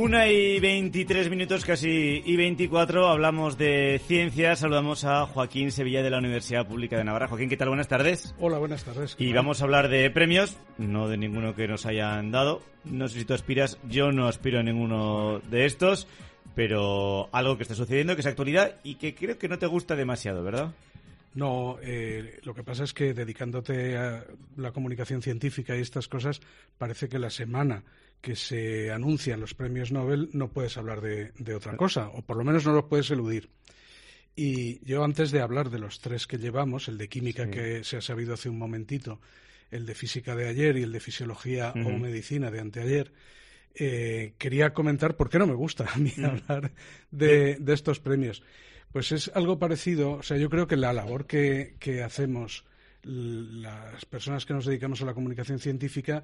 Una y 23 minutos casi y 24 hablamos de ciencia. Saludamos a Joaquín Sevilla de la Universidad Pública de Navarra. Joaquín, ¿qué tal? Buenas tardes. Hola, buenas tardes. Y vamos a hablar de premios, no de ninguno que nos hayan dado. No sé si tú aspiras, yo no aspiro a ninguno de estos, pero algo que está sucediendo, que es actualidad y que creo que no te gusta demasiado, ¿verdad? No, eh, lo que pasa es que dedicándote a la comunicación científica y estas cosas, parece que la semana que se anuncian los premios Nobel no puedes hablar de, de otra cosa, o por lo menos no los puedes eludir. Y yo antes de hablar de los tres que llevamos, el de química que se ha sabido hace un momentito, el de física de ayer y el de fisiología o medicina de anteayer, eh, quería comentar por qué no me gusta a mí hablar de, de estos premios. Pues es algo parecido, o sea, yo creo que la labor que, que hacemos las personas que nos dedicamos a la comunicación científica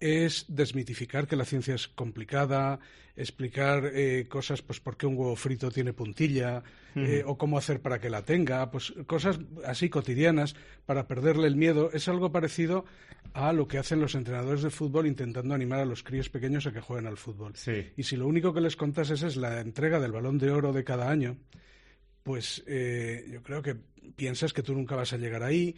es desmitificar que la ciencia es complicada, explicar eh, cosas, pues por qué un huevo frito tiene puntilla, eh, o cómo hacer para que la tenga, pues cosas así cotidianas para perderle el miedo. Es algo parecido a lo que hacen los entrenadores de fútbol intentando animar a los críos pequeños a que jueguen al fútbol. Sí. Y si lo único que les contas esa es la entrega del balón de oro de cada año, pues eh, yo creo que piensas que tú nunca vas a llegar ahí,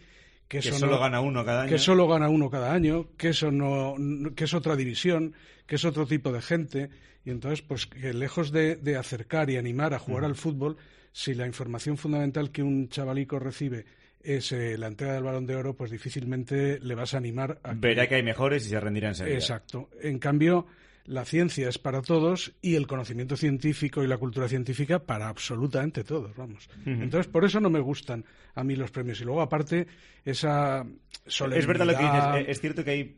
que, Que eso solo no- gana uno cada año. que solo gana uno cada año, que eso no, que es otra división, que es otro tipo de gente, y entonces pues que lejos de, de acercar y animar a jugar al fútbol, si la información fundamental que un chavalico recibe es eh, la entrega del balón de oro, pues difícilmente le vas a animar a Verá que hay mejores y se rendirá enseguida. Exacto. En cambio, la ciencia es para todos y el conocimiento científico y la cultura científica para absolutamente todos, vamos. Entonces, por eso no me gustan a mí los premios. Y luego, aparte, esa solemnidad... Es verdad lo que dices. Es cierto que hay.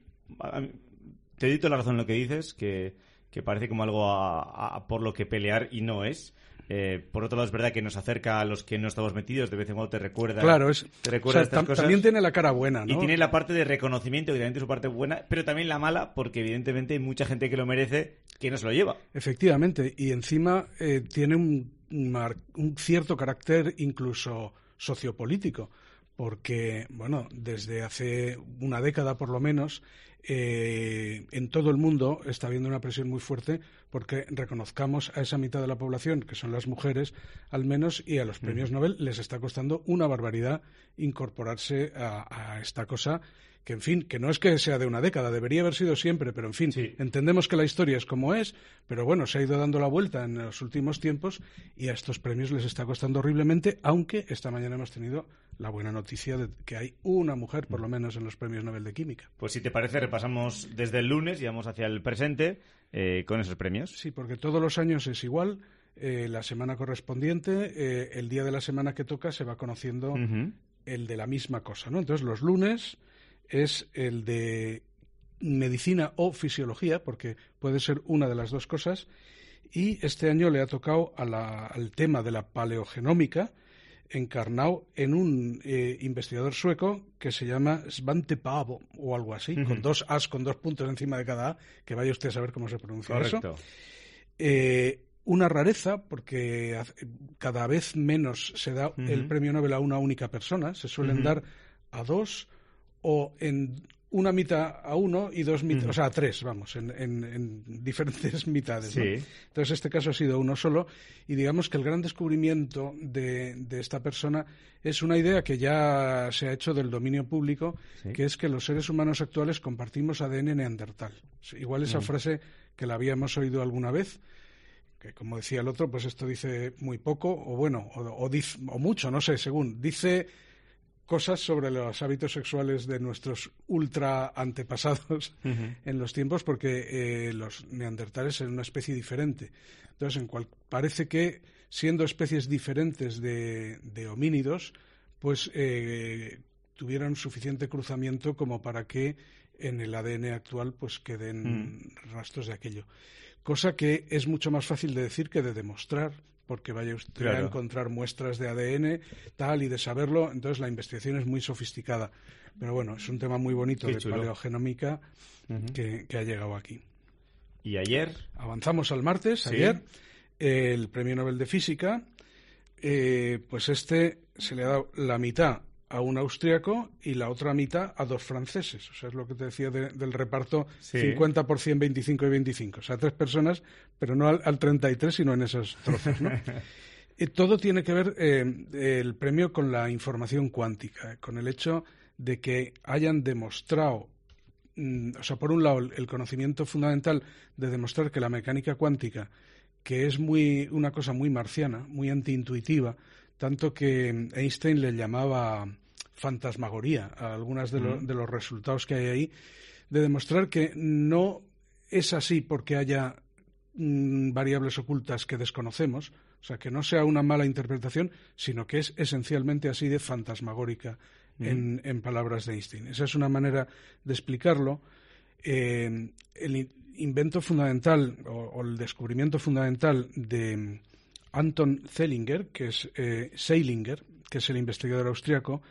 Te doy toda la razón en lo que dices, que, que parece como algo a- a- por lo que pelear y no es. Eh, por otro lado, es verdad que nos acerca a los que no estamos metidos, de vez en cuando te recuerda. Claro, es, te o recuerda sea, estas tam- cosas. también tiene la cara buena, ¿no? Y tiene la parte de reconocimiento, que también tiene su parte buena, pero también la mala, porque evidentemente hay mucha gente que lo merece que no se lo lleva. Efectivamente, y encima eh, tiene un, un cierto carácter incluso sociopolítico, porque, bueno, desde hace una década por lo menos, eh, en todo el mundo está habiendo una presión muy fuerte porque reconozcamos a esa mitad de la población, que son las mujeres, al menos, y a los premios Nobel les está costando una barbaridad incorporarse a, a esta cosa que, en fin, que no es que sea de una década, debería haber sido siempre, pero, en fin, Sí. entendemos que la historia es como es, pero bueno, se ha ido dando la vuelta en los últimos tiempos y a estos premios les está costando horriblemente, aunque esta mañana hemos tenido la buena noticia de que hay una mujer, por lo menos, en los premios Nobel de Química. Pues si te parece, repasamos desde el lunes y vamos hacia el presente eh, con esos premios. Sí, porque todos los años es igual. eh, la semana correspondiente, eh, el día de la semana que toca, se va conociendo el de la misma cosa, ¿no? Entonces, los lunes es el de medicina o fisiología, porque puede ser una de las dos cosas, y este año le ha tocado a la- al tema de la paleogenómica, encarnado en un eh, investigador sueco que se llama Svante Paavo o algo así, con dos as, con dos puntos encima de cada a, que vaya usted a saber cómo se pronuncia eso. Eh, una rareza, porque cada vez menos se da el premio Nobel a una única persona, se suelen dar a dos o en una mitad a uno y dos mitad, o sea, a tres, vamos, en, en- en diferentes mitades. Entonces, este caso ha sido uno solo y digamos que el gran descubrimiento de, de esta persona es una idea que ya se ha hecho del dominio público, Sí. que es que los seres humanos actuales compartimos ADN neandertal. Igual esa frase que la habíamos oído alguna vez, que como decía el otro, pues esto dice muy poco, o bueno, o, o diz- o mucho, no sé, según. Dice cosas sobre los hábitos sexuales de nuestros ultra antepasados en los tiempos, porque eh, los neandertales eran una especie diferente. Entonces, en cual, parece que siendo especies diferentes de, de homínidos, pues eh, tuvieron suficiente cruzamiento como para que en el ADN actual pues queden rastros de aquello. Cosa que es mucho más fácil de decir que de demostrar, porque vaya usted a encontrar muestras de ADN, tal, y de saberlo, entonces la investigación es muy sofisticada. Pero bueno, es un tema muy bonito Qué de chulo. paleogenómica que, que ha llegado aquí. Y ayer, Avanzamos al martes, Sí. ayer, el Premio Nobel de Física, eh, pues este se le ha dado la mitad a un austriaco y la otra mitad a dos franceses. O sea, es lo que te decía de- del reparto Sí. 50%, 25 y 25. O sea, tres personas, pero no al, al 33, sino en esos trozos, ¿no? Eh, todo tiene que ver eh, el premio con la información cuántica, eh, con el hecho de que hayan demostrado, mm, o sea, por un lado, el, el conocimiento fundamental de demostrar que la mecánica cuántica, que es muy una cosa muy marciana, muy antiintuitiva, tanto que Einstein le llamaba fantasmagoría a algunos de, lo- de los resultados que hay ahí, de demostrar que no es así porque haya mm, variables ocultas que desconocemos, o sea, que no sea una mala interpretación, sino que es esencialmente así de fantasmagórica en, en palabras de Einstein. Esa es una manera de explicarlo. Eh, el in- invento fundamental o, o el descubrimiento fundamental de Anton Zeilinger, que es eh, Seilinger, que es el investigador austriaco,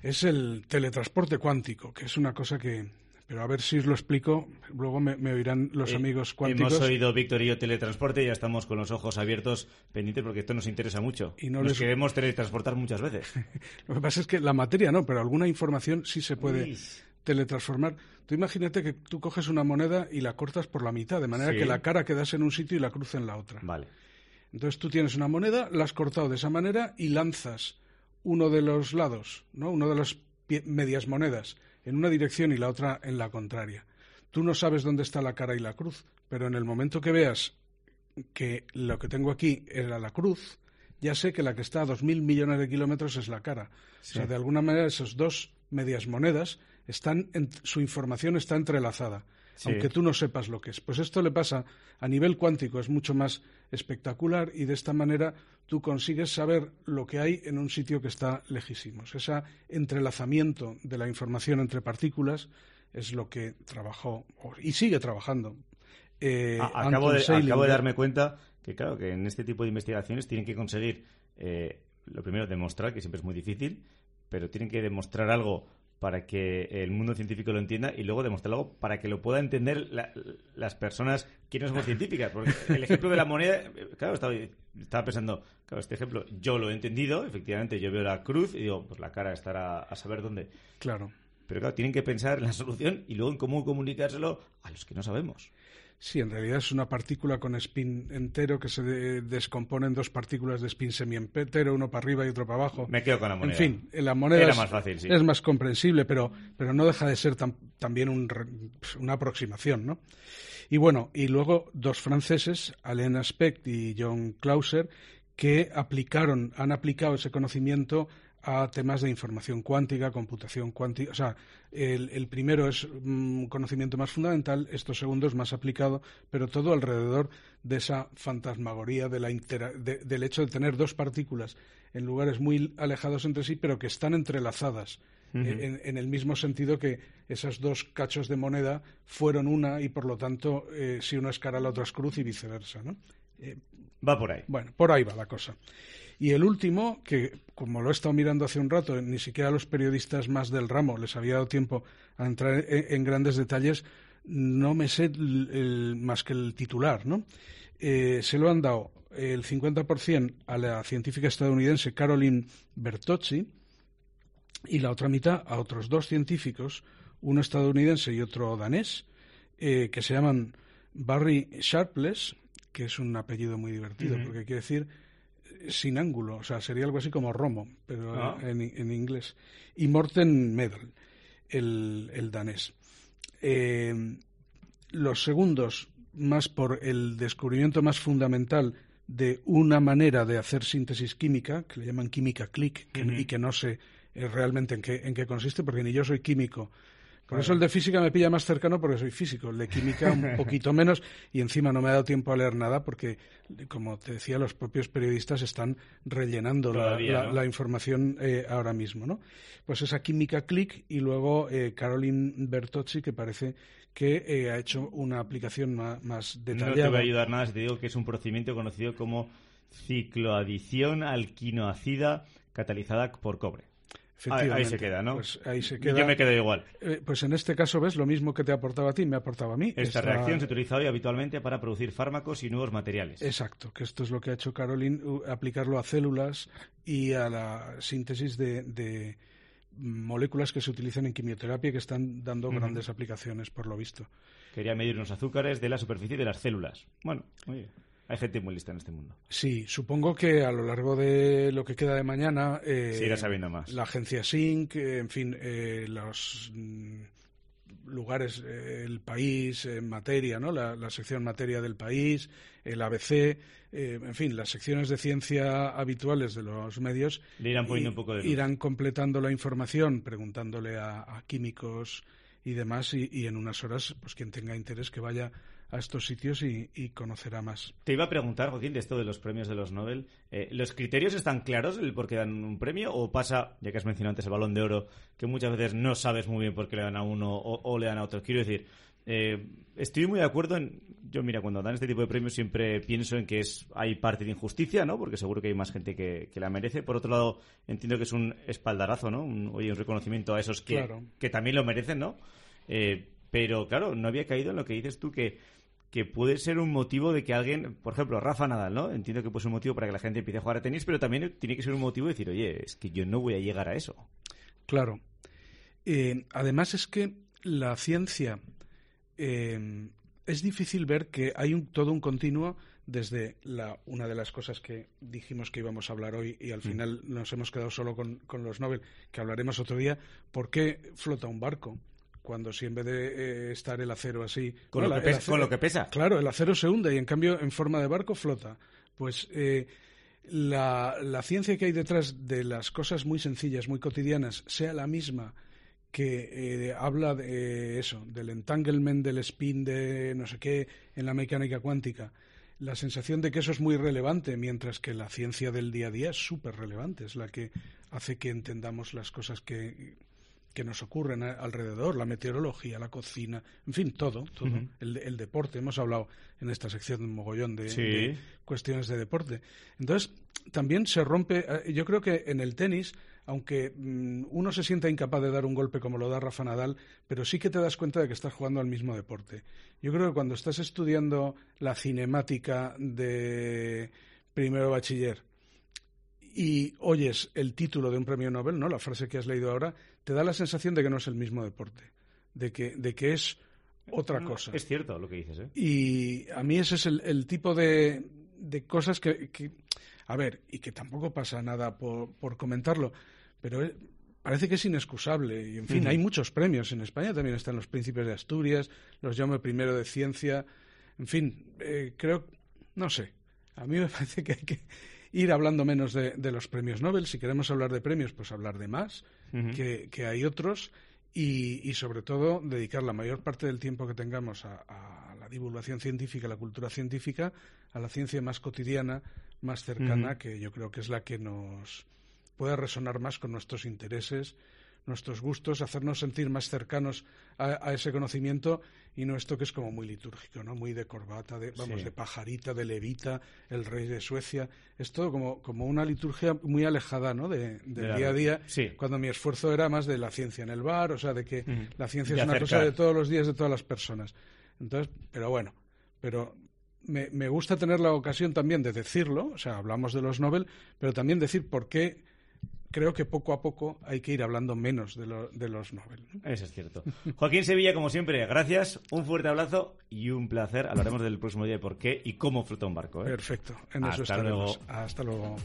es el teletransporte cuántico, que es una cosa que, pero a ver si os lo explico, luego me, me oirán los eh, amigos cuánticos. hemos oído Víctor y yo teletransporte y ya estamos con los ojos abiertos pendientes porque esto nos interesa mucho. Y no nos les- queremos teletransportar muchas veces. Lo que pasa es que la materia no, pero alguna información sí se puede Uy. teletransportar. Tú imagínate que tú coges una moneda y la cortas por la mitad, de manera Sí. que la cara quedase en un sitio y la cruz en la otra. Vale. Entonces tú tienes una moneda, la has cortado de esa manera y lanzas uno de los lados, ¿no? Uno de las medias monedas en una dirección y la otra en la contraria. Tú no sabes dónde está la cara y la cruz, pero en el momento que veas que lo que tengo aquí era la cruz, ya sé que la que está a dos mil millones de kilómetros es la cara. O sea, de alguna manera esas dos medias monedas están, en- su información está entrelazada, Sí. aunque tú no sepas lo que es. Pues esto le pasa a nivel cuántico, es mucho más espectacular y de esta manera tú consigues saber lo que hay en un sitio que está lejísimos. Ese entrelazamiento de la información entre partículas es lo que trabajó y sigue trabajando. eh, A- acabo, de, acabo de darme cuenta que, claro, que en este tipo de investigaciones tienen que conseguir, eh, lo primero, demostrar, que siempre es muy difícil, pero tienen que demostrar algo para que el mundo científico lo entienda y luego demostrar algo para que lo pueda entender la- las personas que no somos científicas. Porque el ejemplo de la moneda, claro, estaba, estaba pensando, claro, este ejemplo yo lo he entendido, efectivamente, yo veo la cruz y digo, pues la cara estará a saber dónde. Claro. Pero claro, tienen que pensar en la solución y luego en cómo comunicárselo a los que no sabemos. Sí, en realidad es una partícula con spin entero que se de- descompone en dos partículas de spin semientero, uno para arriba y otro para abajo. Me quedo con la moneda. En fin, la moneda Era es, más fácil, sí. es más comprensible, pero, pero no deja de ser tam- también un una aproximación, ¿no? Y bueno, y luego dos franceses, Alain Aspect y John Clauser, que aplicaron, han aplicado ese conocimiento a temas de información cuántica, computación cuántica. O sea, el, el primero es un conocimiento más fundamental, esto segundo es más aplicado, pero todo alrededor de esa fantasmagoría de la intera- de- del hecho de tener dos partículas en lugares muy alejados entre sí, pero que están entrelazadas. eh, en, en el mismo sentido que esos dos cachos de moneda fueron una y por lo tanto eh, si uno es cara la otra es cruz y viceversa, ¿no? Eh, Va por ahí. bueno, por ahí va la cosa. Y el último, que como lo he estado mirando hace un rato, ni siquiera a los periodistas más del ramo les había dado tiempo a entrar en, en grandes detalles, no me sé el- el- más que el titular, ¿no? Eh, se lo han dado el 50% a la científica estadounidense Caroline Bertocci y la otra mitad a otros dos científicos, uno estadounidense y otro danés, eh, que se llaman Barry Sharpless, que es un apellido muy divertido, porque quiere decir sin ángulo, o sea, sería algo así como Romo, pero Ah. en, en inglés, y Morten Medal, el, el danés. Eh, los segundos, más por el descubrimiento más fundamental de una manera de hacer síntesis química, que le llaman química click, que- y que no sé eh, realmente en qué, en qué consiste, porque ni yo soy químico. Por eso el de física me pilla más cercano porque soy físico, el de química un poquito menos y encima no me ha dado tiempo a leer nada porque, como te decía, los propios periodistas están rellenando la, Todavía, la- ¿no? la información eh, ahora mismo, ¿no? Pues esa química click y luego eh, Caroline Bertocci que parece que eh, ha hecho una aplicación más, No te detallada. voy a ayudar nada si te digo que es un procedimiento conocido como cicloadición alquinoacida catalizada por cobre. Efectivamente. Ahí se queda, ¿no? Pues ahí se queda. Yo me quedo igual. Eh, pues en este caso, ¿ves? Lo mismo que te aportaba a ti, me aportaba a mí. Esta Esta- reacción se utiliza hoy habitualmente para producir fármacos y nuevos materiales. Exacto, que esto es lo que ha hecho Caroline, aplicarlo a células y a la síntesis de, de moléculas que se utilizan en quimioterapia y que están dando grandes aplicaciones, por lo visto. Quería medir los azúcares de la superficie de las células. Bueno, oye, hay gente muy lista en este mundo. Sí, supongo que a lo largo de lo que queda de mañana... eh, Se irá sabiendo más. La agencia SYNC, eh, en fin, eh, los mm, lugares, eh, el país en materia, ¿no? La, la sección materia del país, el ABC, eh, en fin, las secciones de ciencia habituales de los medios Le irán poniendo y- un poco de luz. irán completando la información, preguntándole a, a químicos y demás, y, en unas horas, pues quien tenga interés que vaya a estos sitios y, conocerá más. Te iba a preguntar, Joaquín, de esto de los premios de los Nobel. eh, ¿Los criterios están claros el por qué dan un premio? ¿O pasa, ya que has mencionado antes el balón de oro, que muchas veces no sabes muy bien por qué le dan a uno o le dan a otro? Quiero decir, eh, estoy muy de acuerdo en. Yo, mira, cuando dan este tipo de premios siempre pienso en que es hay parte de injusticia, ¿no? Porque seguro que hay más gente que, que la merece. Por otro lado, entiendo que es un espaldarazo, ¿no? Un, oye, un reconocimiento a esos que, Claro. que también lo merecen, ¿no? Eh, pero claro, no había caído en lo que dices tú que que puede ser un motivo de que alguien, por ejemplo, Rafa Nadal, ¿no? Entiendo que puede ser un motivo para que la gente empiece a jugar a tenis, pero también tiene que ser un motivo de decir, oye, es que yo no voy a llegar a eso. Claro. Eh, además es que la ciencia eh, es difícil ver que hay un, todo un continuo desde la, una de las cosas que dijimos que íbamos a hablar hoy y al final nos hemos quedado solo con, con los Nobel, que hablaremos otro día, ¿por qué flota un barco? Cuando si en vez de eh, estar el acero así... Con, No, lo, la- que pesa, acero- con lo que pesa. Claro, el acero se hunde y en cambio en forma de barco flota. Pues eh, la, la ciencia que hay detrás de las cosas muy sencillas, muy cotidianas, sea la misma que eh, habla de eso, del entanglement, del spin, de no sé qué, en la mecánica cuántica. La sensación de que eso es muy relevante, mientras que la ciencia del día a día es súper relevante, es la que hace que entendamos las cosas que, que nos ocurren alrededor, la meteorología, la cocina, en fin, todo, todo. El, el deporte, hemos hablado en esta sección de un mogollón de, Sí. de cuestiones de deporte. Entonces, también se rompe, eh, yo creo que en el tenis, aunque mm, uno se sienta incapaz de dar un golpe como lo da Rafa Nadal, pero sí que te das cuenta de que estás jugando al mismo deporte. Yo creo que cuando estás estudiando la cinemática de primero bachiller y oyes el título de un premio Nobel, ¿no? La frase que has leído ahora, te da la sensación de que no es el mismo deporte, de que, de que es otra cosa. Es cierto lo que dices, ¿eh? Y a mí ese es el, el tipo de, de cosas que, que- a ver, y que tampoco pasa nada por, por comentarlo, pero eh, parece que es inexcusable. Y en fin, hay muchos premios. En España también están los Príncipes de Asturias, los Jaume I de Ciencia. En fin, eh, creo, no sé, a mí me parece que hay que ir hablando menos de, de los premios Nobel. Si queremos hablar de premios, pues hablar de más, que, que hay otros. Y, y sobre todo dedicar la mayor parte del tiempo que tengamos a, a divulgación científica, la cultura científica, a la ciencia más cotidiana, más cercana, que yo creo que es la que nos puede resonar más con nuestros intereses, nuestros gustos, hacernos sentir más cercanos a, a ese conocimiento y no esto que es como muy litúrgico, ¿no? Muy de corbata, de, vamos, Sí. de pajarita, de levita, el rey de Suecia. Es todo como, como una liturgia muy alejada, ¿no? De, del De día a día, sí. cuando mi esfuerzo era más de la ciencia en el bar, o sea, de que la ciencia De es una cosa de todos los días de todas las personas. Entonces, pero bueno, pero me, me gusta tener la ocasión también de decirlo, o sea, hablamos de los Nobel, pero también decir por qué creo que poco a poco hay que ir hablando menos de, lo- de los Nobel. ¿no? Eso es cierto. Joaquín Sevilla, como siempre, gracias, un fuerte abrazo y un placer. Hablaremos del próximo día de por qué y cómo flota un barco. ¿eh? Perfecto, en eso estaremos. luego. Hasta luego.